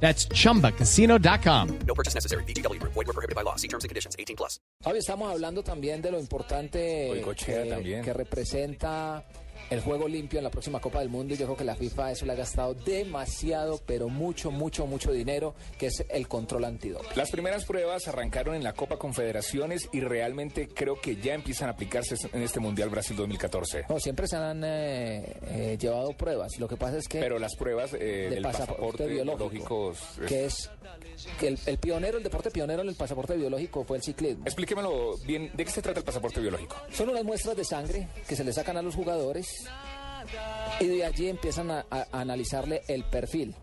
That's chumbacasino.com. No purchase necessary. BGW. Void were prohibited by law. See terms and conditions. 18 plus. Javi, estamos hablando también de lo importante Goicoechea que, también. que representa el juego limpio en la próxima Copa del Mundo y yo creo que la FIFA eso le ha gastado demasiado, pero mucho, mucho, mucho dinero, que es el control antidoping. Las primeras pruebas arrancaron en la Copa Confederaciones y realmente creo que ya empiezan a aplicarse en este Mundial Brasil 2014. No, siempre se han eh, eh, llevado pruebas. Lo que pasa es que Pero las pruebas eh, de del pasaporte biológico, es- que es que el, el pionero, el deporte pionero en el pasaporte biológico fue el ciclismo. Explíquemelo bien, ¿de qué se trata el pasaporte biológico? Son unas muestras de sangre que se le sacan a los jugadores y de allí empiezan a, a- a analizarle el perfil.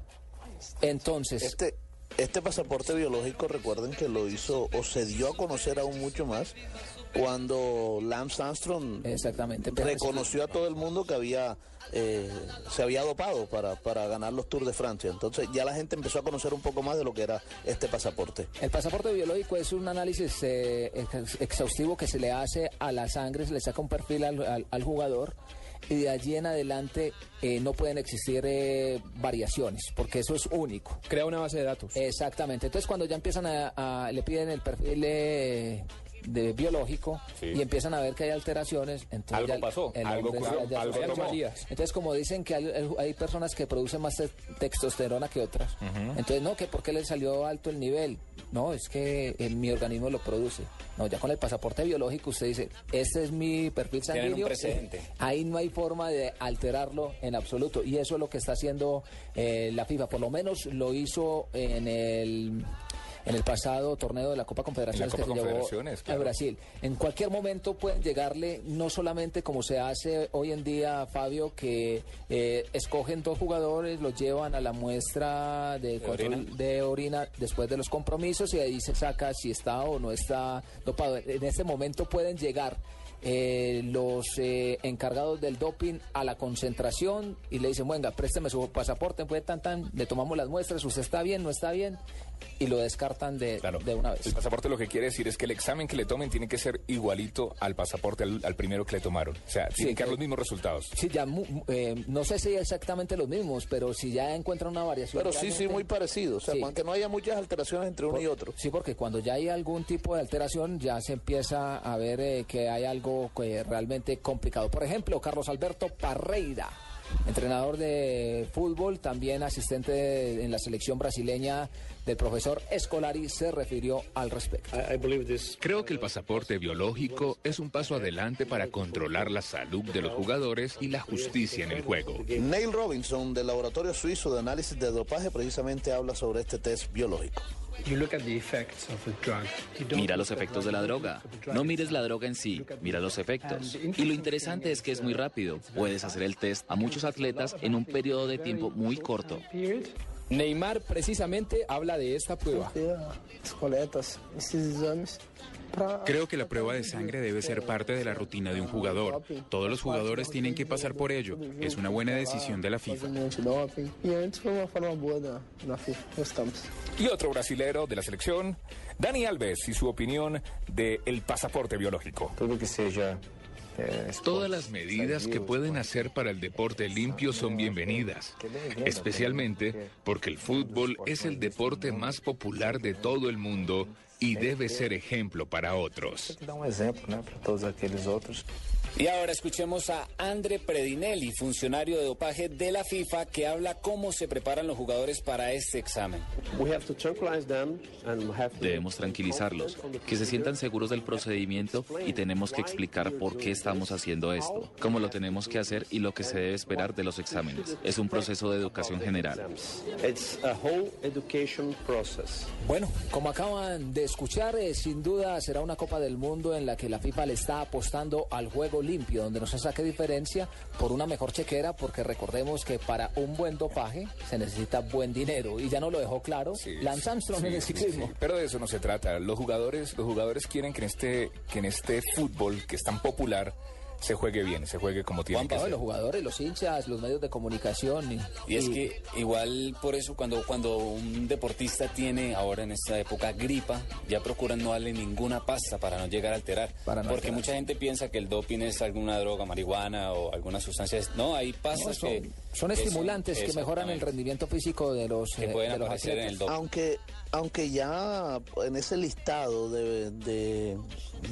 Entonces, Este, este pasaporte biológico, recuerden que lo hizo o se dio a conocer aún mucho más cuando Lance Armstrong exactamente. reconoció a todo el mundo que había eh, se había dopado para, para ganar los Tours de Francia. Entonces ya la gente empezó a conocer un poco más de lo que era este pasaporte. El pasaporte biológico es un análisis eh, ex- exhaustivo que se le hace a la sangre, se le saca un perfil al, al- al jugador y de allí en adelante eh, no pueden existir eh, variaciones porque eso es único. Crea una base de datos. Exactamente. Entonces cuando ya empiezan a, a- le piden el perfil eh, de biológico Sí. y empiezan a ver que hay alteraciones, entonces Algo ya el- pasó, el algo ocurrió, ya- tomó. Entonces como dicen que hay, hay personas que producen más te- testosterona que otras, entonces no, que por qué le salió alto el nivel, no, es que eh, mi organismo lo produce. No, ya con el pasaporte biológico usted dice, este es mi perfil sanguíneo. precedente. Ahí no hay forma de alterarlo en absoluto. Y eso es lo que está haciendo eh, la FIFA. Por lo menos lo hizo en el, en el pasado torneo de la Copa Confederaciones la que Copa se llevó Confederaciones, a. Brasil. En cualquier momento pueden llegarle, no solamente como se hace hoy en día, Fabio, que eh, escogen dos jugadores, los llevan a la muestra de, control de orina después de los compromisos y ahí se saca si está o no está dopado. En este momento pueden llegar eh, los eh, encargados del doping a la concentración y le dicen, venga, présteme su pasaporte, pues tan tan, le tomamos las muestras, usted está bien, no está bien, y lo descartan de, Claro. de una vez. El pasaporte lo que quiere decir es que el examen que le tomen tiene que ser igualito al pasaporte, al, al primero que le tomaron. O sea, tienen que dar los mismos resultados. Sí, ya, mu- eh, no sé si exactamente los mismos, pero si ya encuentran una variación. Pero sí, sí, muy parecido. O sea, Sí. aunque no haya muchas alteraciones entre uno y otro. Sí, porque cuando ya hay algún tipo de alteración, ya se empieza a ver eh, que hay algo que realmente complicado. Por ejemplo, Carlos Alberto Parreira, entrenador de fútbol, también asistente de- en la selección brasileña del profesor Escolari, se refirió al respecto. Creo que el pasaporte biológico es un paso adelante para controlar la salud de los jugadores y la justicia en el juego. Neil Robinson, del Laboratorio Suizo de Análisis de Dopaje, precisamente habla sobre este test biológico. Mira los efectos de la droga. No mires la droga en sí, mira los efectos. Y lo interesante es que es muy rápido. Puedes hacer el test a muchos atletas en un periodo de tiempo muy corto. Neymar precisamente habla de esta prueba. Creo que la prueba de sangre debe ser parte de la rutina de un jugador. Todos los jugadores tienen que pasar por ello. Es una buena decisión de la FIFA. Y otro brasilero de la selección, Dani Alves, y su opinión del pasaporte biológico. Todas las medidas que pueden hacer para el deporte limpio son bienvenidas, especialmente porque el fútbol es el deporte más popular de todo el mundo y debe ser ejemplo para otros. Y ahora escuchemos a Andre Predinelli, funcionario de dopaje de la FIFA, que habla cómo se preparan los jugadores para este examen. Debemos tranquilizarlos, que se sientan seguros del procedimiento y tenemos que explicar por qué estamos haciendo esto, cómo lo tenemos que hacer y lo que se debe esperar de los exámenes. Es un proceso de educación general. Bueno, como acaban de escuchar, eh, sin duda será una Copa del Mundo en la que la FIFA le está apostando al juego limpio, donde no se saque diferencia por una mejor chequera, porque recordemos que para un buen dopaje se necesita buen dinero y ya no lo dejó claro Lance Armstrong en el ciclismo. pero de eso no se trata. Los jugadores, los jugadores quieren que en este, que en este fútbol que es tan popular se juegue bien, se juegue como tiene que ser. los jugadores, los hinchas, los medios de comunicación. Y, es que igual por eso cuando, cuando un deportista tiene ahora en esta época gripa, ya procuran no darle ninguna pasta para no llegar a alterar. porque mucha gente piensa que el doping es alguna droga, marihuana o alguna sustancia. No, hay pastas que... Son estimulantes que mejoran el rendimiento físico de los, que pueden eh, en el doping. Aunque, aunque ya en ese listado de... de,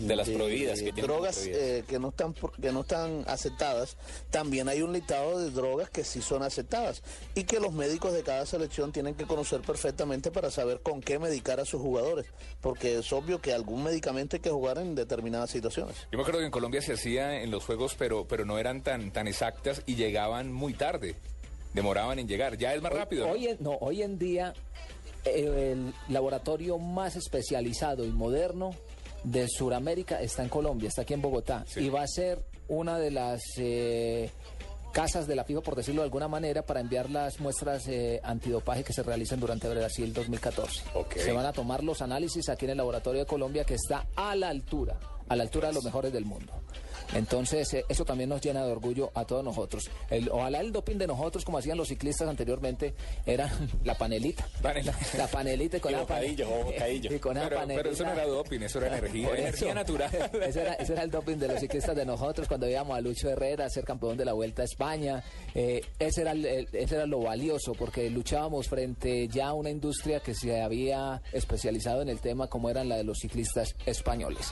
las prohibidas que drogas eh, que no están que no están aceptadas, también hay un listado de drogas que sí son aceptadas y que los médicos de cada selección tienen que conocer perfectamente para saber con qué medicar a sus jugadores, porque es obvio que algún medicamento hay que jugar en determinadas situaciones. Yo me acuerdo que en Colombia se hacía en los juegos, pero, pero no eran tan, tan exactas y llegaban muy tarde, demoraban en llegar, ya es más rápido. Hoy, en, no, hoy en día el laboratorio más especializado y moderno de Sudamérica está en Colombia, está aquí en Bogotá, y va a ser una de las eh, casas de la FIFA, por decirlo de alguna manera, para enviar las muestras eh, antidopaje que se realicen durante Brasil 2014. Se van a tomar los análisis aquí en el laboratorio de Colombia, que está a la altura, a la altura de los mejores del mundo. Entonces, eh, eso también nos llena de orgullo a todos nosotros. El, ojalá el doping de nosotros, como hacían los ciclistas anteriormente, era la panelita. La panelita con la panelita. pero, eso no era doping, eso era energía, energía natural. Ese era, ese era, el doping de los ciclistas de nosotros cuando íbamos a Lucho Herrera ser campeón de la Vuelta a España. Eh, ese, era ese era lo valioso porque luchábamos frente ya a una industria que se había especializado en el tema como eran la de los ciclistas españoles.